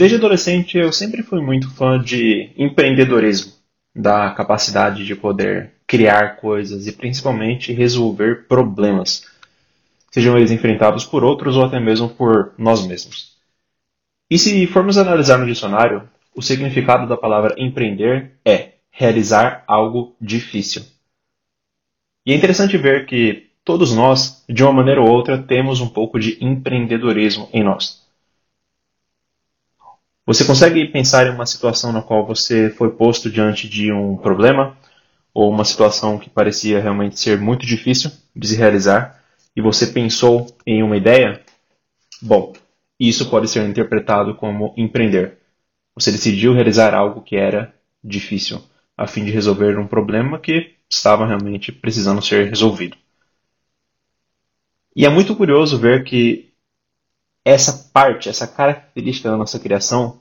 Desde adolescente eu sempre fui muito fã de empreendedorismo, da capacidade de poder criar coisas e principalmente resolver problemas, sejam eles enfrentados por outros ou até mesmo por nós mesmos. E se formos analisar no dicionário, o significado da palavra empreender é realizar algo difícil. E é interessante ver que todos nós, de uma maneira ou outra, temos um pouco de empreendedorismo em nós. Você consegue pensar em uma situação na qual você foi posto diante de um problema ou uma situação que parecia realmente ser muito difícil de se realizar e você pensou em uma ideia? Bom, isso pode ser interpretado como empreender. Você decidiu realizar algo que era difícil, a fim de resolver um problema que estava realmente precisando ser resolvido. E é muito curioso ver que essa parte, essa característica da nossa criação,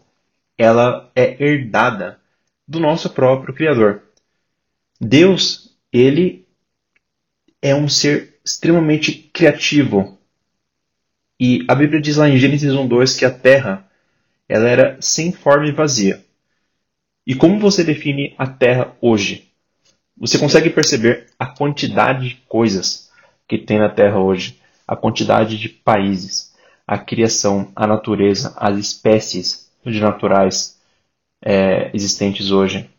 ela é herdada do nosso próprio Criador. Deus, ele é um ser extremamente criativo. E a Bíblia diz lá em Gênesis 1:2 que a terra ela era sem forma e vazia. E como você define a terra hoje? Você consegue perceber a quantidade de coisas que tem na terra hoje, a quantidade de países, a criação, a natureza, as espécies de naturais é, existentes hoje,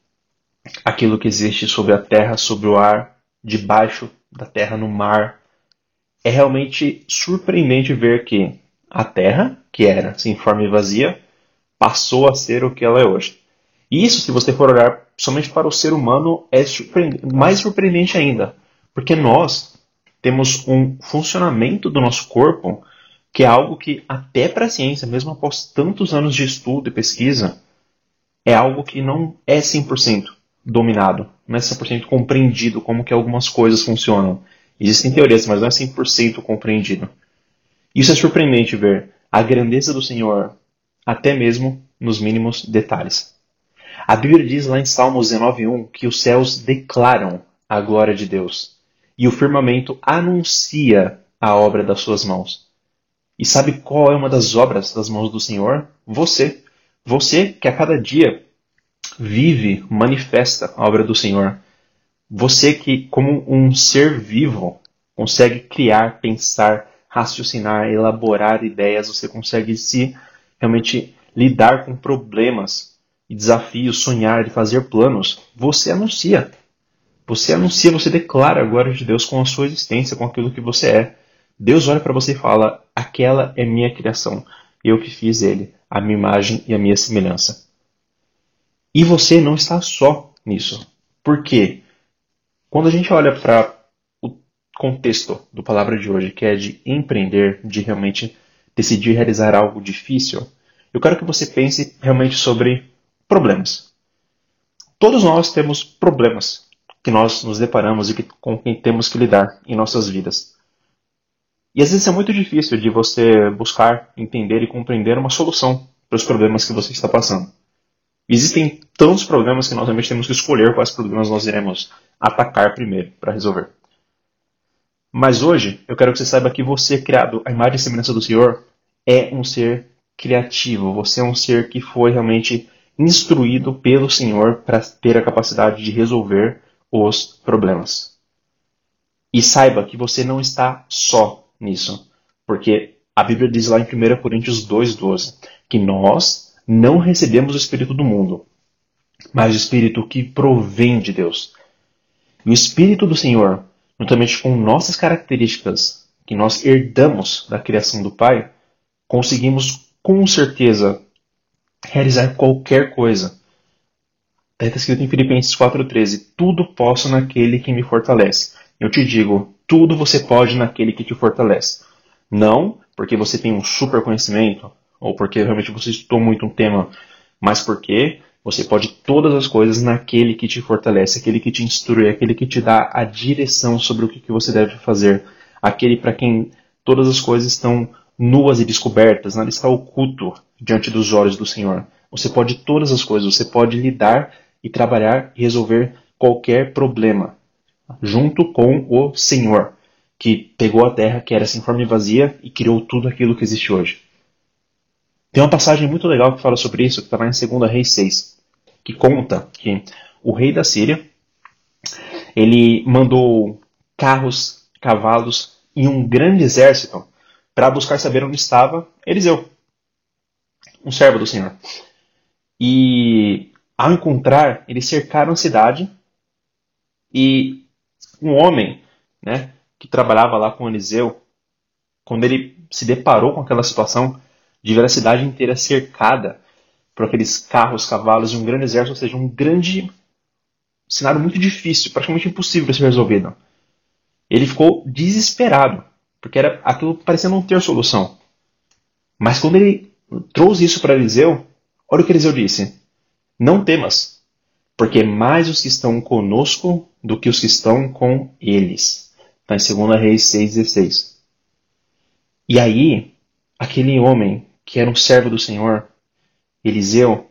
aquilo que existe sobre a terra, sobre o ar, debaixo da terra, no mar. É realmente surpreendente ver que a terra, que era sem forma e vazia, passou a ser o que ela é hoje. E isso, se você for olhar somente para o ser humano, é surpreendente, mais surpreendente ainda, porque nós temos um funcionamento do nosso corpo que é algo que até para a ciência, mesmo após tantos anos de estudo e pesquisa, é algo que não é 100% dominado, não é 100% compreendido como que algumas coisas funcionam. Existem teorias, mas não é 100% compreendido. Isso é surpreendente ver a grandeza do Senhor até mesmo nos mínimos detalhes. A Bíblia diz lá em Salmos 19:1 que os céus declaram a glória de Deus e o firmamento anuncia a obra das suas mãos. E sabe qual é uma das obras das mãos do Senhor? Você. Você que a cada dia vive, manifesta a obra do Senhor. Você que, como um ser vivo, consegue criar, pensar, raciocinar, elaborar ideias, você consegue se realmente lidar com problemas e desafios, sonhar e fazer planos. Você anuncia. Você anuncia, você declara a glória de Deus com a sua existência, com aquilo que você é. Deus olha para você e fala: aquela é minha criação, eu que fiz ele, a minha imagem e a minha semelhança. E você não está só nisso. Por quê? Quando a gente olha para o contexto do palavra de hoje, que é de empreender, de realmente decidir realizar algo difícil, eu quero que você pense realmente sobre problemas. Todos nós temos problemas que nós nos deparamos e que, com quem temos que lidar em nossas vidas. E às vezes é muito difícil de você buscar entender e compreender uma solução para os problemas que você está passando. Existem tantos problemas que nós realmente temos que escolher quais problemas nós iremos atacar primeiro para resolver. Mas hoje eu quero que você saiba que você, criado à imagem e semelhança do Senhor, é um ser criativo. Você é um ser que foi realmente instruído pelo Senhor para ter a capacidade de resolver os problemas. E saiba que você não está só nisso. Porque a Bíblia diz lá em 1 Coríntios 2,12 que nós não recebemos o Espírito do mundo, mas o Espírito que provém de Deus. E o Espírito do Senhor, juntamente com nossas características que nós herdamos da criação do Pai, conseguimos com certeza realizar qualquer coisa. Está escrito em Filipenses 4,13: Tudo posso naquele que me fortalece. Eu te digo, tudo você pode naquele que te fortalece. Não porque você tem um super conhecimento, ou porque realmente você estudou muito um tema, mas porque você pode todas as coisas naquele que te fortalece, aquele que te instrui, aquele que te dá a direção sobre o que, você deve fazer, aquele para quem todas as coisas estão nuas e descobertas, nada está oculto diante dos olhos do Senhor. Você pode todas as coisas, você pode lidar e trabalhar e resolver qualquer problema junto com o Senhor, que pegou a terra que era sem forma e vazia e criou tudo aquilo que existe hoje. Tem uma passagem muito legal que fala sobre isso, que está lá em 2 Reis 6, que conta que o rei da Síria ele mandou carros, cavalos e um grande exército para buscar saber onde estava Eliseu, um servo do Senhor. E ao encontrar, eles cercaram a cidade e um homem, né, que trabalhava lá com Eliseu, quando ele se deparou com aquela situação de ver a cidade inteira cercada por aqueles carros, cavalos e um grande exército, ou seja, um grande cenário muito difícil, praticamente impossível de ser resolvido. Ele ficou desesperado, porque era aquilo parecia não ter solução. Mas quando ele trouxe isso para Eliseu, olha o que Eliseu disse: Não temas, porque mais os que estão conosco do que os que estão com eles. Está em 2 Reis 6,16. E aí, aquele homem que era um servo do Senhor, Eliseu,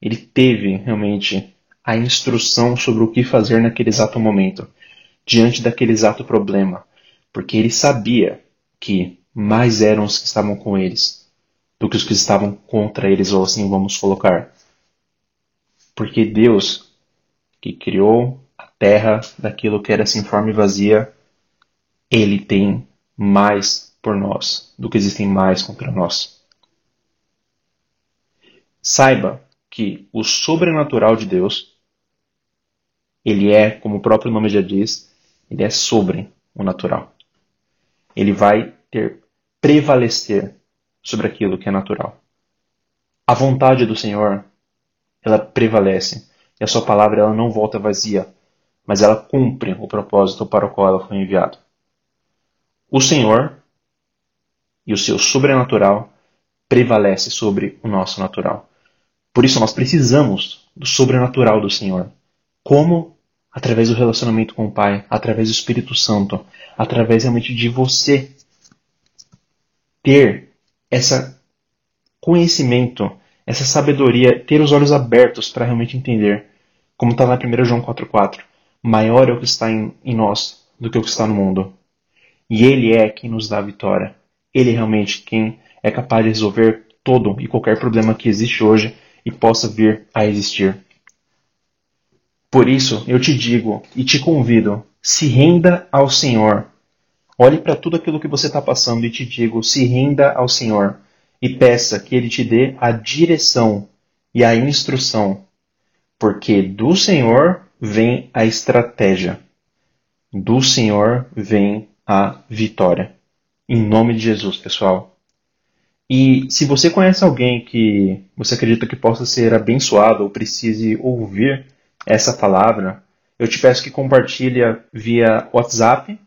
ele teve realmente a instrução sobre o que fazer naquele exato momento, diante daquele exato problema, porque ele sabia que mais eram os que estavam com eles do que os que estavam contra eles, ou assim vamos colocar. Porque Deus, que criou a terra daquilo que era sem forma e vazia, Ele tem mais por nós do que existem mais contra nós. Saiba que o sobrenatural de Deus, ele é, como o próprio nome já diz, ele é sobre o natural. Ele vai ter prevalecer sobre aquilo que é natural. A vontade do Senhor, ela prevalece, e a sua palavra ela não volta vazia, mas ela cumpre o propósito para o qual ela foi enviada. O Senhor e o seu sobrenatural prevalece sobre o nosso natural. Por isso nós precisamos do sobrenatural do Senhor. Como? Através do relacionamento com o Pai, através do Espírito Santo, através realmente de você ter essa conhecimento, essa sabedoria, ter os olhos abertos para realmente entender. Como está lá em 1 João 4,4. Maior é o que está em, em nós do que o que está no mundo. E Ele é quem nos dá a vitória. Ele é realmente quem é capaz de resolver todo e qualquer problema que existe hoje e possa vir a existir. Por isso, eu te digo e te convido, se renda ao Senhor. Olhe para tudo aquilo que você está passando e te digo, se renda ao Senhor e peça que Ele te dê a direção e a instrução, porque do Senhor vem a estratégia, do Senhor vem a vitória. Em nome de Jesus, pessoal. E se você conhece alguém que você acredita que possa ser abençoado ou precise ouvir essa palavra, eu te peço que compartilhe via WhatsApp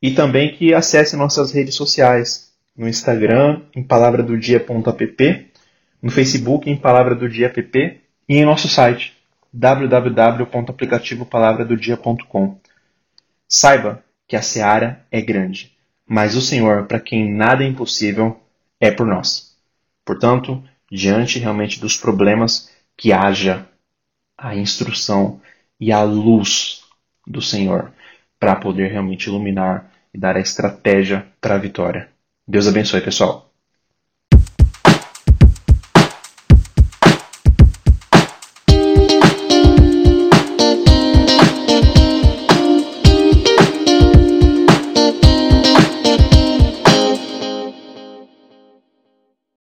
e também que acesse nossas redes sociais, no Instagram em palavradodia.app, no Facebook em Palavra do Dia app e em nosso site www.aplicativopalavradodia.com. Saiba que a seara é grande, mas o Senhor, para quem nada é impossível, é por nós. Portanto, diante realmente dos problemas, que haja a instrução e a luz do Senhor para poder realmente iluminar e dar a estratégia para a vitória. Deus abençoe, pessoal.